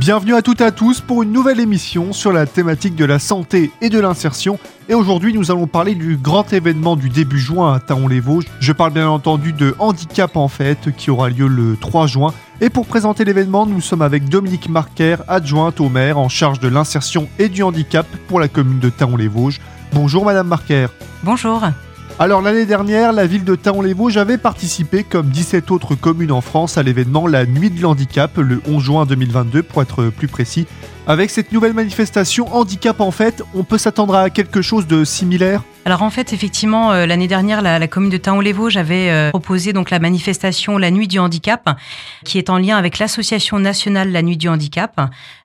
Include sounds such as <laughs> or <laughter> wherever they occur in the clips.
Bienvenue à toutes et à tous pour une nouvelle émission sur la thématique de la santé et de l'insertion. Et aujourd'hui, nous allons parler du grand événement du début juin à Taon-les-Vosges. Je parle bien entendu de Handicap en fête qui aura lieu le 3 juin. Et pour présenter l'événement, nous sommes avec Dominique Marquer, adjointe au maire en charge de l'insertion et du handicap pour la commune de Taon-les-Vosges. Bonjour Madame Marquer. Bonjour. Alors l'année dernière, la ville de Taon-les-Vosges avait participé, comme 17 autres communes en France, à l'événement La Nuit de l'Handicap, le 11 juin 2022 pour être plus précis. Avec cette nouvelle manifestation Handicap en fait, on peut s'attendre à quelque chose de similaire? Alors en fait, effectivement, euh, l'année dernière, la, commune de Taon-les-Vosges avait euh, proposé donc la manifestation La Nuit du Handicap, qui est en lien avec l'association nationale La Nuit du Handicap,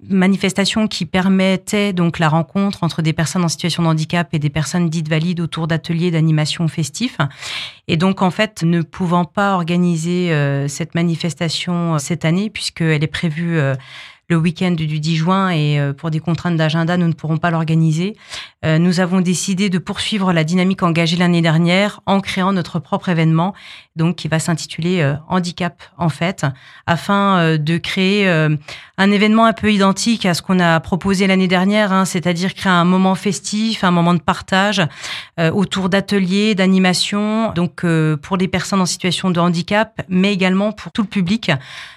manifestation qui permettait donc la rencontre entre des personnes en situation de handicap et des personnes dites valides autour d'ateliers d'animation festifs. Et donc en fait, ne pouvant pas organiser euh, cette manifestation cette année, puisqu'elle est prévue le week-end du 10 juin et euh, pour des contraintes d'agenda, nous ne pourrons pas l'organiser. Euh, nous avons décidé de poursuivre la dynamique engagée l'année dernière en créant notre propre événement, donc qui va s'intituler euh, Handicap en fait, afin de créer un événement un peu identique à ce qu'on a proposé l'année dernière, hein, c'est-à-dire créer un moment festif, un moment de partage autour d'ateliers, d'animation, donc pour les personnes en situation de handicap, mais également pour tout le public,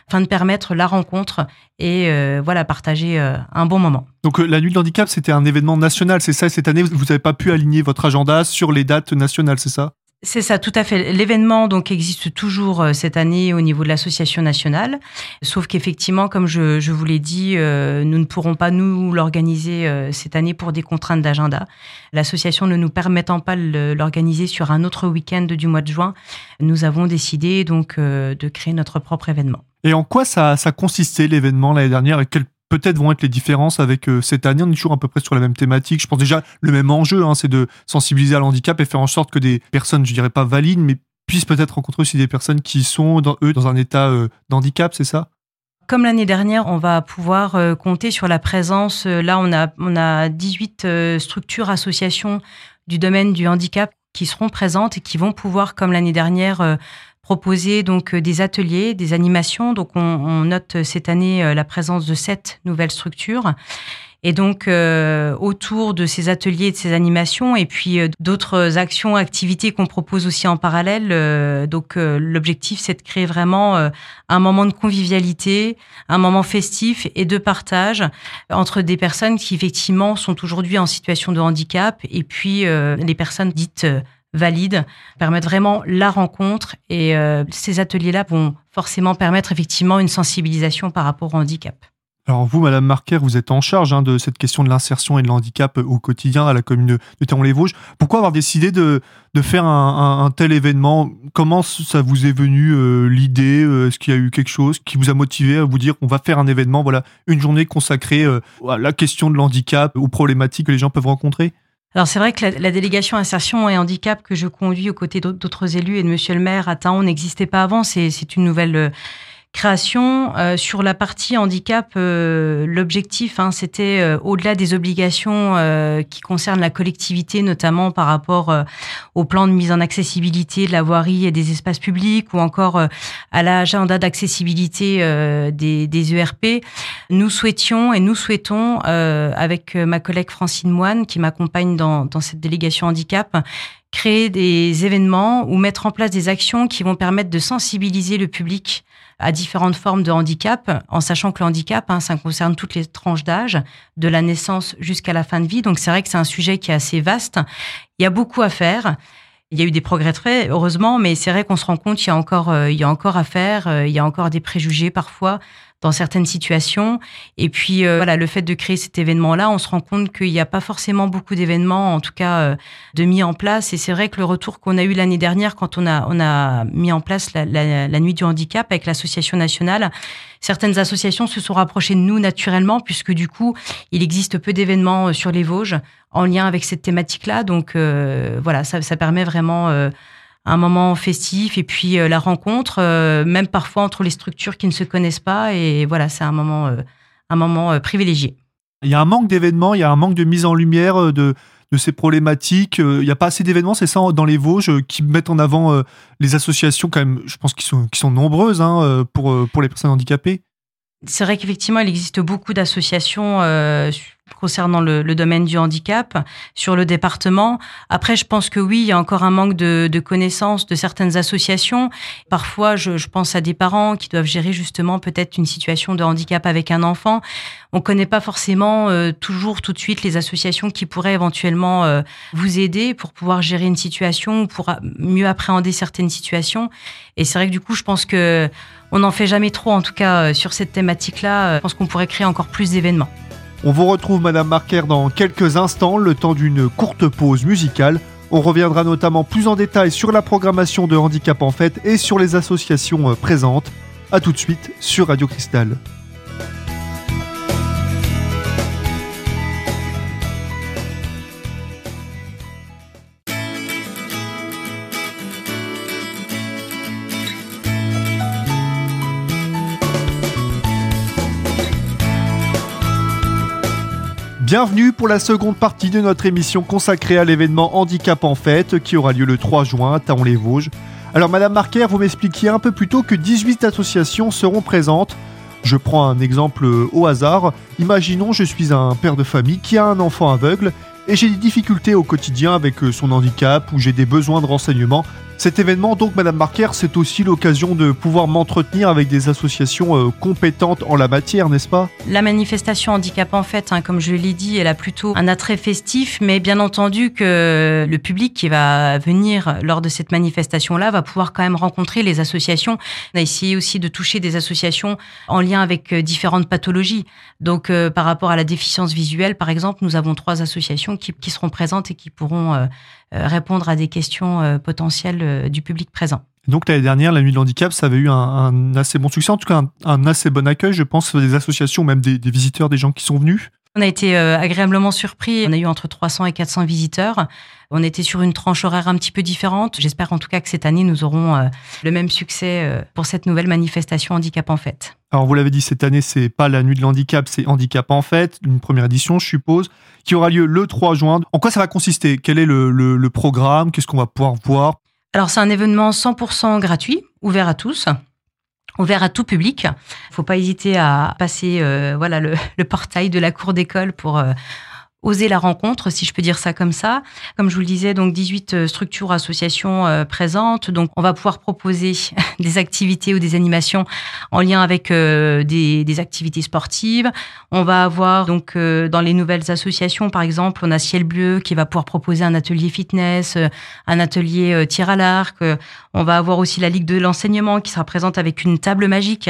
afin de permettre la rencontre et euh, voilà partager euh, un bon moment. Donc euh, la nuit de handicap, c'était un événement national, c'est ça Cette année, vous n'avez pas pu aligner votre agenda sur les dates nationales, c'est ça? C'est ça, tout à fait. L'événement donc existe toujours cette année au niveau de l'association nationale, sauf qu'effectivement, comme je, je vous l'ai dit, nous ne pourrons pas nous l'organiser cette année pour des contraintes d'agenda. L'association ne nous permettant pas de l'organiser sur un autre week-end du mois de juin, nous avons décidé donc de créer notre propre événement. Et en quoi ça, consistait l'événement l'année dernière? Et quelles peut-être vont être les différences avec euh, cette année? On est toujours à peu près sur la même thématique. Je pense déjà le même enjeu, hein, c'est de sensibiliser à l'handicap et faire en sorte que des personnes, je dirais pas valides, mais puissent peut-être rencontrer aussi des personnes qui sont, dans, eux, dans un état euh, d'handicap, c'est ça? Comme l'année dernière, on va pouvoir euh, compter sur la présence. là, on a, on a 18 structures, associations du domaine du handicap qui seront présentes et qui vont pouvoir, comme l'année dernière, proposer donc euh, des ateliers, des animations. Donc on, note cette année euh, la présence de sept nouvelles structures. Et donc, euh, autour de ces ateliers, de ces animations, et puis d'autres actions, activités qu'on propose aussi en parallèle. donc, l'objectif, c'est de créer vraiment un moment de convivialité, un moment festif et de partage entre des personnes qui effectivement sont aujourd'hui en situation de handicap, et puis les personnes dites valides, permettent vraiment la rencontre et euh, ces ateliers-là vont forcément permettre effectivement une sensibilisation par rapport au handicap. Alors vous, Madame Marquer, vous êtes en charge hein, de cette question de l'insertion et de l'handicap au quotidien à la commune de, Théron-les-Vosges. Pourquoi avoir décidé de, faire un, tel événement? Comment ça vous est venu euh, l'idée? Euh, Est-ce qu'il y a eu quelque chose qui vous a motivé à vous dire on va faire un événement, voilà, une journée consacrée à la question de l'handicap, aux problématiques que les gens peuvent rencontrer? Alors c'est vrai que la, délégation insertion et handicap que je conduis aux côtés d'autres élus et de Monsieur le maire à Taon n'existait pas avant. C'est une nouvelle euh, création. Euh, sur la partie handicap, euh, l'objectif, hein, c'était euh, au-delà des obligations qui concernent la collectivité, notamment par rapport au plan de mise en accessibilité de la voirie et des espaces publics, ou encore à l'agenda d'accessibilité des, des, ERP. Nous souhaitions et nous souhaitons, avec ma collègue Francine Moine, qui m'accompagne dans, dans cette délégation handicap, créer des événements ou mettre en place des actions qui vont permettre de sensibiliser le public à différentes formes de handicap, en sachant que le handicap, hein, ça concerne toutes les tranches d'âge, de la naissance jusqu'à la fin de vie. Donc c'est vrai que c'est un sujet qui est assez vaste. Il y a beaucoup à faire. Il y a eu des progrès très heureusement, mais c'est vrai qu'on se rend compte qu'il y a encore, euh, il y a encore à faire. Euh, il y a encore des préjugés parfois dans certaines situations. Et puis euh, voilà, le fait de créer cet événement-là, on se rend compte qu'il n'y a pas forcément beaucoup d'événements, en tout cas euh, de mis en place. Et c'est vrai que le retour qu'on a eu l'année dernière quand on a on a mis en place la, la nuit du handicap avec l'association nationale, certaines associations se sont rapprochées de nous naturellement puisque du coup il existe peu d'événements euh, sur les Vosges en lien avec cette thématique-là. Donc voilà, ça, ça permet vraiment un moment festif et puis euh, la rencontre, euh, même parfois entre les structures qui ne se connaissent pas. Et voilà, c'est un moment, euh, un moment privilégié. Il y a un manque d'événements, il y a un manque de mise en lumière de, de ces problématiques. Il n'y a pas assez d'événements, c'est ça, dans les Vosges, qui mettent en avant les associations, quand même, je pense, qui sont, qui sont nombreuses hein, pour, pour les personnes handicapées. C'est vrai qu'effectivement, il existe beaucoup d'associations concernant le, le, domaine du handicap sur le département. Après, je pense que oui, il y a encore un manque de, de connaissances de certaines associations. Parfois, je, je, pense à des parents qui doivent gérer justement peut-être une situation de handicap avec un enfant. On connaît pas forcément euh, toujours tout de suite les associations qui pourraient éventuellement euh, vous aider pour pouvoir gérer une situation ou pour mieux appréhender certaines situations. Et c'est vrai que du coup, je pense que on n'en fait jamais trop, en tout cas euh, sur cette thématique-là. Je pense qu'on pourrait créer encore plus d'événements. On vous retrouve Madame Marquer dans quelques instants, le temps d'une courte pause musicale. On reviendra notamment plus en détail sur la programmation de Handicap en Fête et sur les associations euh, présentes. A tout de suite sur Radio Cristal. Bienvenue pour la seconde partie de notre émission consacrée à l'événement Handicap en Fête qui aura lieu le 3 juin à Taon-les-Vosges. Alors Madame Marquer, vous m'expliquiez un peu plus tôt que 18 associations seront présentes. Je prends un exemple au hasard. Imaginons je suis un père de famille qui a un enfant aveugle et j'ai des difficultés au quotidien avec son handicap ou j'ai des besoins de renseignements cet événement, donc, Madame Marquer, c'est aussi l'occasion de pouvoir m'entretenir avec des associations euh, compétentes en la matière, n'est-ce pas? La manifestation handicap, en fait, hein, comme je l'ai dit, elle a plutôt un attrait festif, mais bien entendu que le public qui va venir lors de cette manifestation-là va pouvoir quand même rencontrer les associations. On a essayé aussi de toucher des associations en lien avec euh, différentes pathologies. Donc, euh, par rapport à la déficience visuelle, par exemple, nous avons trois associations qui, seront présentes et qui pourront euh, répondre à des questions euh, potentielles euh, du public présent. Donc l'année dernière, la nuit de l'handicap, ça avait eu un, assez bon succès, en tout cas un, assez bon accueil, je pense, des associations, même des, visiteurs, des gens qui sont venus. On a été agréablement surpris. On a eu entre 300 et 400 visiteurs. On était sur une tranche horaire un petit peu différente. J'espère en tout cas que cette année, nous aurons le même succès pour cette nouvelle manifestation Handicap en Fête. Alors vous l'avez dit, cette année, c'est pas la nuit de l'handicap, c'est Handicap en Fête, une première édition, je suppose qui aura lieu le 3 juin. En quoi ça va consister? Quel est le, programme? Qu'est-ce qu'on va pouvoir voir? Alors c'est un événement 100% gratuit, ouvert à tous ouvert à tout public. Faut pas hésiter à passer euh, voilà le, <laughs> portail de la cour d'école pour euh, oser la rencontre, si je peux dire ça comme ça. Comme je vous le disais, donc 18 euh, structures, associations euh, présentes. Donc, on va pouvoir proposer <laughs> des activités ou des animations en lien avec euh, des, activités sportives. On va avoir donc dans les nouvelles associations, par exemple, on a Ciel Bleu qui va pouvoir proposer un atelier fitness, un atelier tir à l'arc. On va avoir aussi la Ligue de l'enseignement qui sera présente avec une table magique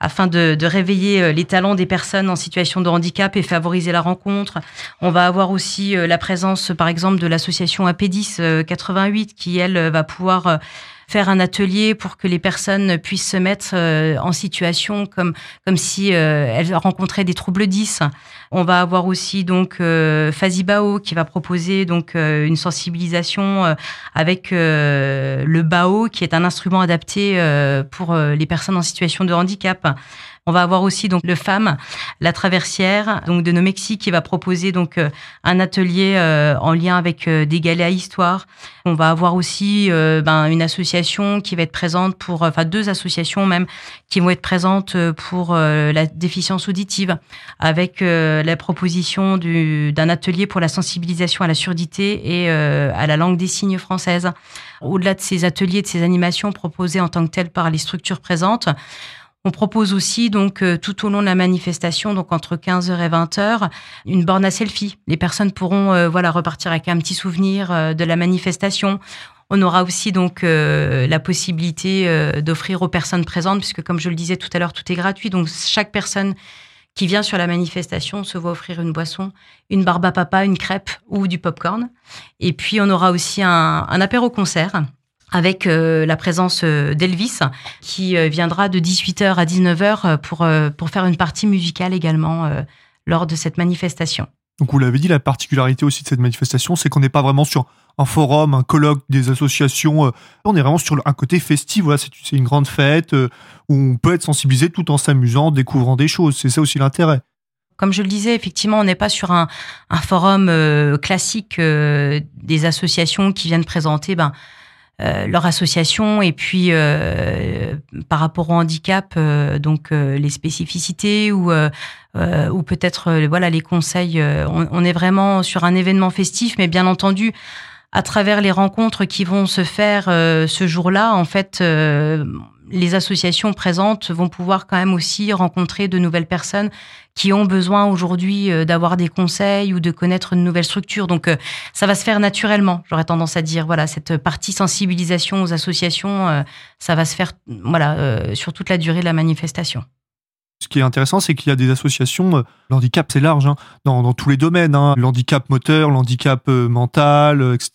afin de, de réveiller les talents des personnes en situation de handicap et favoriser la rencontre. On va avoir aussi euh, la présence, par exemple, de l'association AP10 88 euh, qui, elle, va pouvoir euh, faire un atelier pour que les personnes puissent se mettre en situation comme comme si elles rencontraient des troubles 10. On va avoir aussi donc Fazibao qui va proposer donc une sensibilisation avec le bao qui est un instrument adapté pour les personnes en situation de handicap. On va avoir aussi donc le FAM, la traversière donc de nos Mexiques qui va proposer donc euh, un atelier euh, en lien avec euh, des galets à histoire. On va avoir aussi ben, une association qui va être présente pour, enfin deux associations même qui vont être présentes pour la déficience auditive, avec la proposition d'un atelier pour la sensibilisation à la surdité et à la langue des signes française. Au-delà de ces ateliers, de ces animations proposées en tant que telles par les structures présentes, on propose aussi donc euh, tout au long de la manifestation, donc entre 15h et 20h, une borne à selfie. Les personnes pourront euh, voilà repartir avec un petit souvenir euh, de la manifestation. On aura aussi donc la possibilité d'offrir aux personnes présentes, puisque comme je le disais tout à l'heure, tout est gratuit. Donc chaque personne qui vient sur la manifestation se voit offrir une boisson, une barbe à papa, une crêpe ou du popcorn. Et puis on aura aussi un, un apéro concert avec euh, la présence euh, d'Elvis qui euh, viendra de 18h à 19h pour, pour faire une partie musicale également lors de cette manifestation. Donc vous l'avez dit, la particularité aussi de cette manifestation, c'est qu'on n'est pas vraiment sur un forum, un colloque des associations, on est vraiment sur un côté festif, voilà, c'est une grande fête où on peut être sensibilisé tout en s'amusant, découvrant des choses, c'est ça aussi l'intérêt. Comme je le disais, effectivement, on n'est pas sur un, un forum classique des associations qui viennent présenter ben, leur association et puis par rapport au handicap, donc les spécificités ou ou peut-être voilà les conseils. On, on, est vraiment sur un événement festif, mais bien entendu à travers les rencontres qui vont se faire ce jour-là, en fait les associations présentes vont pouvoir quand même aussi rencontrer de nouvelles personnes qui ont besoin aujourd'hui euh, d'avoir des conseils ou de connaître une nouvelle structure. Donc euh, ça va se faire naturellement, j'aurais tendance à dire. Voilà, cette partie sensibilisation aux associations, euh, ça va se faire voilà, sur toute la durée de la manifestation. Ce qui est intéressant, c'est qu'il y a des associations, l'handicap c'est large, hein, dans, tous les domaines, hein, l'handicap moteur, l'handicap mental, etc.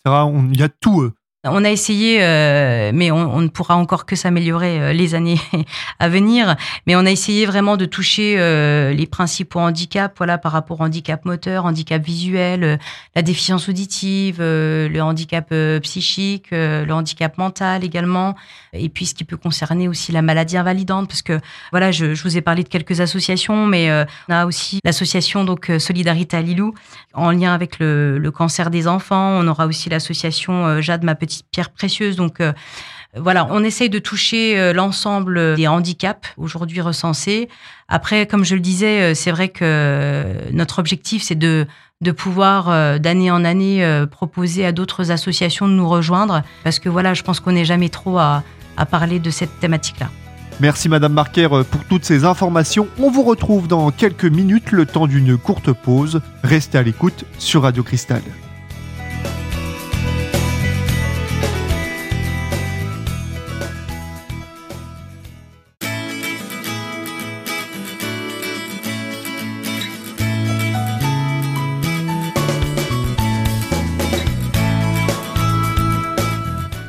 il y a tout. On a essayé, euh, mais on, ne pourra encore que s'améliorer euh, les années <laughs> à venir. Mais on a essayé vraiment de toucher euh, les principaux handicaps, voilà, par rapport au handicap moteur, handicap visuel, la déficience auditive, le handicap psychique, le handicap mental également, et puis ce qui peut concerner aussi la maladie invalidante, parce que voilà, je, vous ai parlé de quelques associations, mais on a aussi l'association donc Solidarité à Lilou en lien avec le, le cancer des enfants. On aura aussi l'association Jade ma petite pierre précieuse. Donc euh, voilà, on essaye de toucher euh, l'ensemble des handicaps aujourd'hui recensés. Après, comme je le disais, euh, c'est vrai que notre objectif, c'est de de pouvoir d'année en année proposer à d'autres associations de nous rejoindre, parce que voilà, je pense qu'on n'est jamais trop à, à parler de cette thématique-là. Merci Madame Marquer pour toutes ces informations. On vous retrouve dans quelques minutes, le temps d'une courte pause. Restez à l'écoute sur Radio Cristal.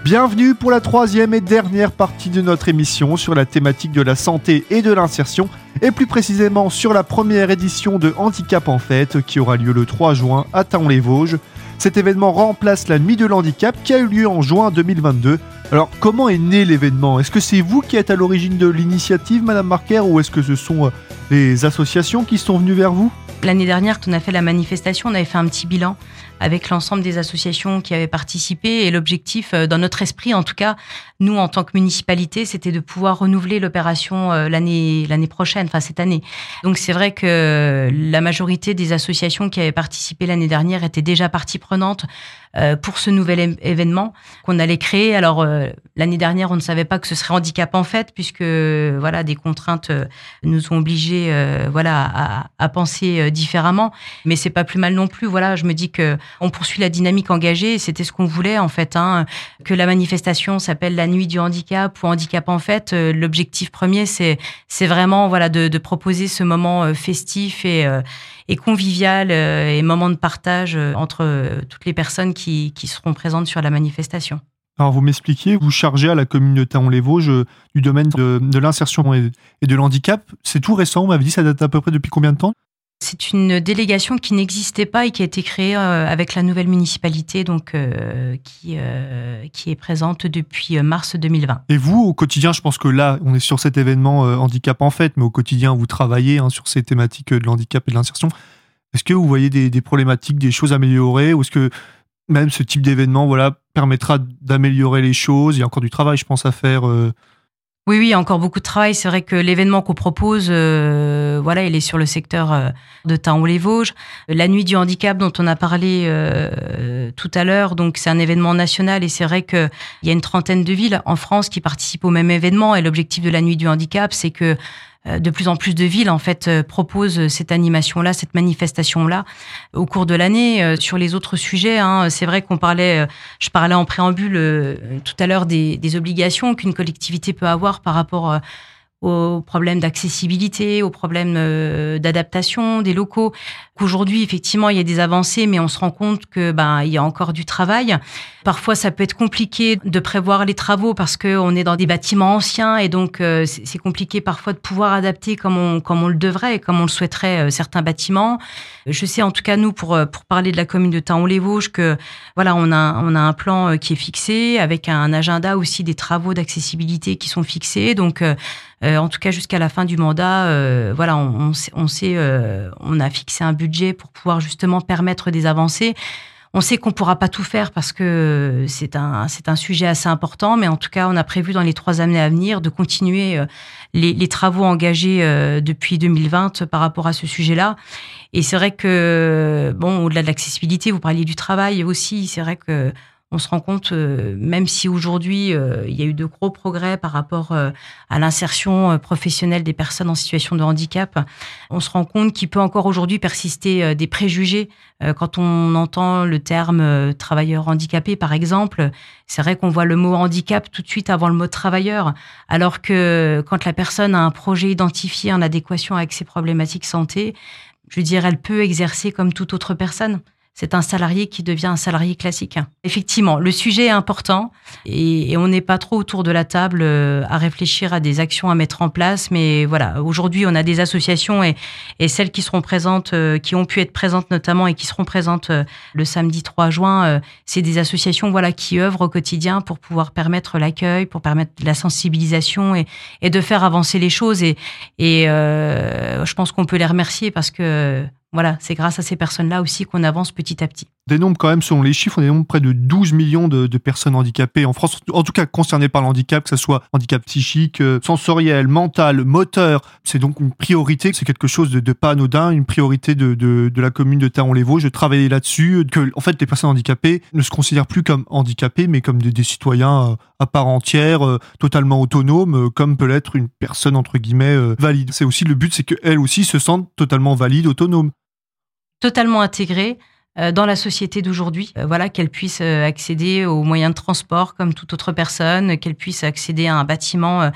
Bienvenue pour la troisième et dernière partie de notre émission sur la thématique de la santé et de l'insertion, et plus précisément sur la première édition de Handicap en Fête qui aura lieu le 3 juin à Taon-les-Vosges. Cet événement remplace la Nuit de l'Handicap qui a eu lieu en juin 2022. Alors comment est né l'événement? Est-ce que c'est vous qui êtes à l'origine de l'initiative, Madame Marquer, ou est-ce que ce sont euh, les associations qui sont venues vers vous? L'année dernière, quand on a fait la manifestation, on avait fait un petit bilan avec l'ensemble des associations qui avaient participé. Et l'objectif, euh, dans notre esprit, en tout cas, nous, en tant que municipalité, c'était de pouvoir renouveler l'opération euh, l'année l'année prochaine, enfin cette année. Donc c'est vrai que la majorité des associations qui avaient participé l'année dernière étaient déjà partie prenante euh, pour ce nouvel événement qu'on allait créer. Alors euh, l'année dernière, on ne savait pas que ce serait handicap en fait, puisque voilà des contraintes euh, nous ont obligés voilà à, à, penser différemment. Mais c'est pas plus mal non plus. Voilà, je me dis que on poursuit la dynamique engagée. C'était ce qu'on voulait en fait, hein, que la manifestation s'appelle la nuit du handicap ou handicap en fait. L'objectif premier, c'est vraiment voilà de, de, proposer ce moment festif et et convivial et moment de partage entre toutes les personnes qui seront présentes sur la manifestation. Alors vous m'expliquiez, vous chargez à la commune de Taon-les-Vosges euh, du domaine de, l'insertion et, de l'handicap. C'est tout récent, vous m'avez dit, ça date à peu près depuis combien de temps? C'est une délégation qui n'existait pas et qui a été créée euh, avec la nouvelle municipalité, donc euh, qui, qui est présente depuis mars 2020. Et vous, au quotidien, je pense que là, on est sur cet événement handicap en fait, mais au quotidien, vous travaillez hein, sur ces thématiques de l'handicap et de l'insertion. Est-ce que vous voyez des, des, problématiques, des choses améliorées, ou est-ce que même ce type d'événement voilà, permettra d'améliorer les choses? Il y a encore du travail, je pense, à faire. Euh. Oui, oui, encore beaucoup de travail. C'est vrai que l'événement qu'on propose, euh, voilà, il est sur le secteur euh, de Taon-les-Vosges. La nuit du handicap dont on a parlé tout à l'heure, donc c'est un événement national et c'est vrai qu'il y a une trentaine de villes en France qui participent au même événement. Et l'objectif de la nuit du handicap, c'est que euh, de plus en plus de villes en fait euh, proposent cette animation-là, cette manifestation-là au cours de l'année. Euh, sur les autres sujets, hein, c'est vrai qu'on parlait, je parlais en préambule tout à l'heure des, des obligations qu'une collectivité peut avoir par rapport aux problèmes d'accessibilité, aux problèmes d'adaptation des locaux. Qu'aujourd'hui, effectivement, il y a des avancées, mais on se rend compte que ben il y a encore du travail. Parfois, ça peut être compliqué de prévoir les travaux parce que on est dans des bâtiments anciens et donc euh, c'est compliqué parfois de pouvoir adapter comme on comme on le devrait comme on le souhaiterait euh, certains bâtiments. Je sais en tout cas nous pour euh, pour parler de la commune de Taon-les-Vosges que voilà on a on a un plan qui est fixé avec un agenda aussi des travaux d'accessibilité qui sont fixés. Donc en tout cas jusqu'à la fin du mandat, voilà on, on, sait, sait on a fixé un budget pour pouvoir justement permettre des avancées. On sait qu'on pourra pas tout faire parce que c'est un, sujet assez important, mais en tout cas, on a prévu dans les trois années à venir de continuer euh, les, les travaux engagés euh, depuis 2020 par rapport à ce sujet-là. Et c'est vrai que, bon, au-delà de l'accessibilité, vous parliez du travail aussi, c'est vrai que on se rend compte, euh, même si aujourd'hui euh, il y a eu de gros progrès par rapport euh, à l'insertion professionnelle des personnes en situation de handicap, on se rend compte qu'il peut encore aujourd'hui persister des préjugés quand on entend le terme travailleur handicapé, par exemple. C'est vrai qu'on voit le mot handicap tout de suite avant le mot travailleur, alors que quand la personne a un projet identifié en adéquation avec ses problématiques santé, je veux dire, elle peut exercer comme toute autre personne c'est un salarié qui devient un salarié classique. Effectivement, le sujet est important et, on n'est pas trop autour de la table euh, à réfléchir à des actions à mettre en place. Mais voilà, aujourd'hui, on a des associations et, celles qui seront présentes, euh, qui ont pu être présentes notamment et qui seront présentes euh, le samedi 3 juin, c'est des associations voilà qui œuvrent au quotidien pour pouvoir permettre l'accueil, pour permettre la sensibilisation et, de faire avancer les choses. Et, et je pense qu'on peut les remercier parce que voilà, c'est grâce à ces personnes-là aussi qu'on avance petit à petit. Des nombres quand même, selon les chiffres, on dénombre près de 12 millions de, personnes handicapées en France, en tout cas concernées par le handicap, que ce soit handicap psychique, euh, sensoriel, mental, moteur. C'est donc une priorité, c'est quelque chose de, pas anodin, une priorité de, la commune de Taon-les-Vosges de travailler là-dessus, que en fait les personnes handicapées ne se considèrent plus comme handicapées, mais comme des, citoyens euh, à part entière, euh, totalement autonomes, comme peut l'être une personne entre guillemets valide. C'est aussi le but, c'est qu'elles aussi se sentent totalement valides, autonomes totalement intégrée euh, dans la société d'aujourd'hui. Euh, voilà, qu'elle puisse euh, accéder aux moyens de transport comme toute autre personne, qu'elle puisse accéder à un bâtiment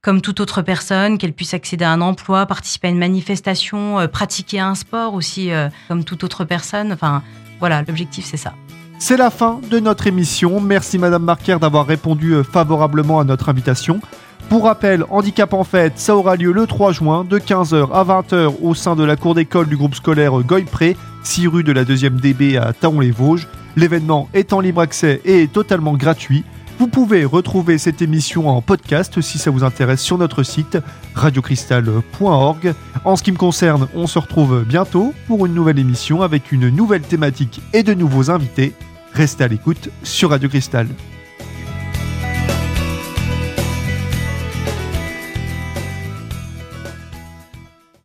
comme toute autre personne, qu'elle puisse accéder à un emploi, participer à une manifestation, pratiquer un sport aussi comme toute autre personne. Enfin, voilà, l'objectif c'est ça. C'est la fin de notre émission. Merci Madame Marquer d'avoir répondu favorablement à notre invitation. Pour rappel, Handicap en fête, ça aura lieu le 3 juin de 15h à 20h au sein de la cour d'école du groupe scolaire Goypré, 6 rue de la 2e DB à Taon-les-Vosges. L'événement est en libre accès et est totalement gratuit. Vous pouvez retrouver cette émission en podcast si ça vous intéresse sur notre site radiocristal.org. En ce qui me concerne, on se retrouve bientôt pour une nouvelle émission avec une nouvelle thématique et de nouveaux invités. Restez à l'écoute sur Radio Cristal.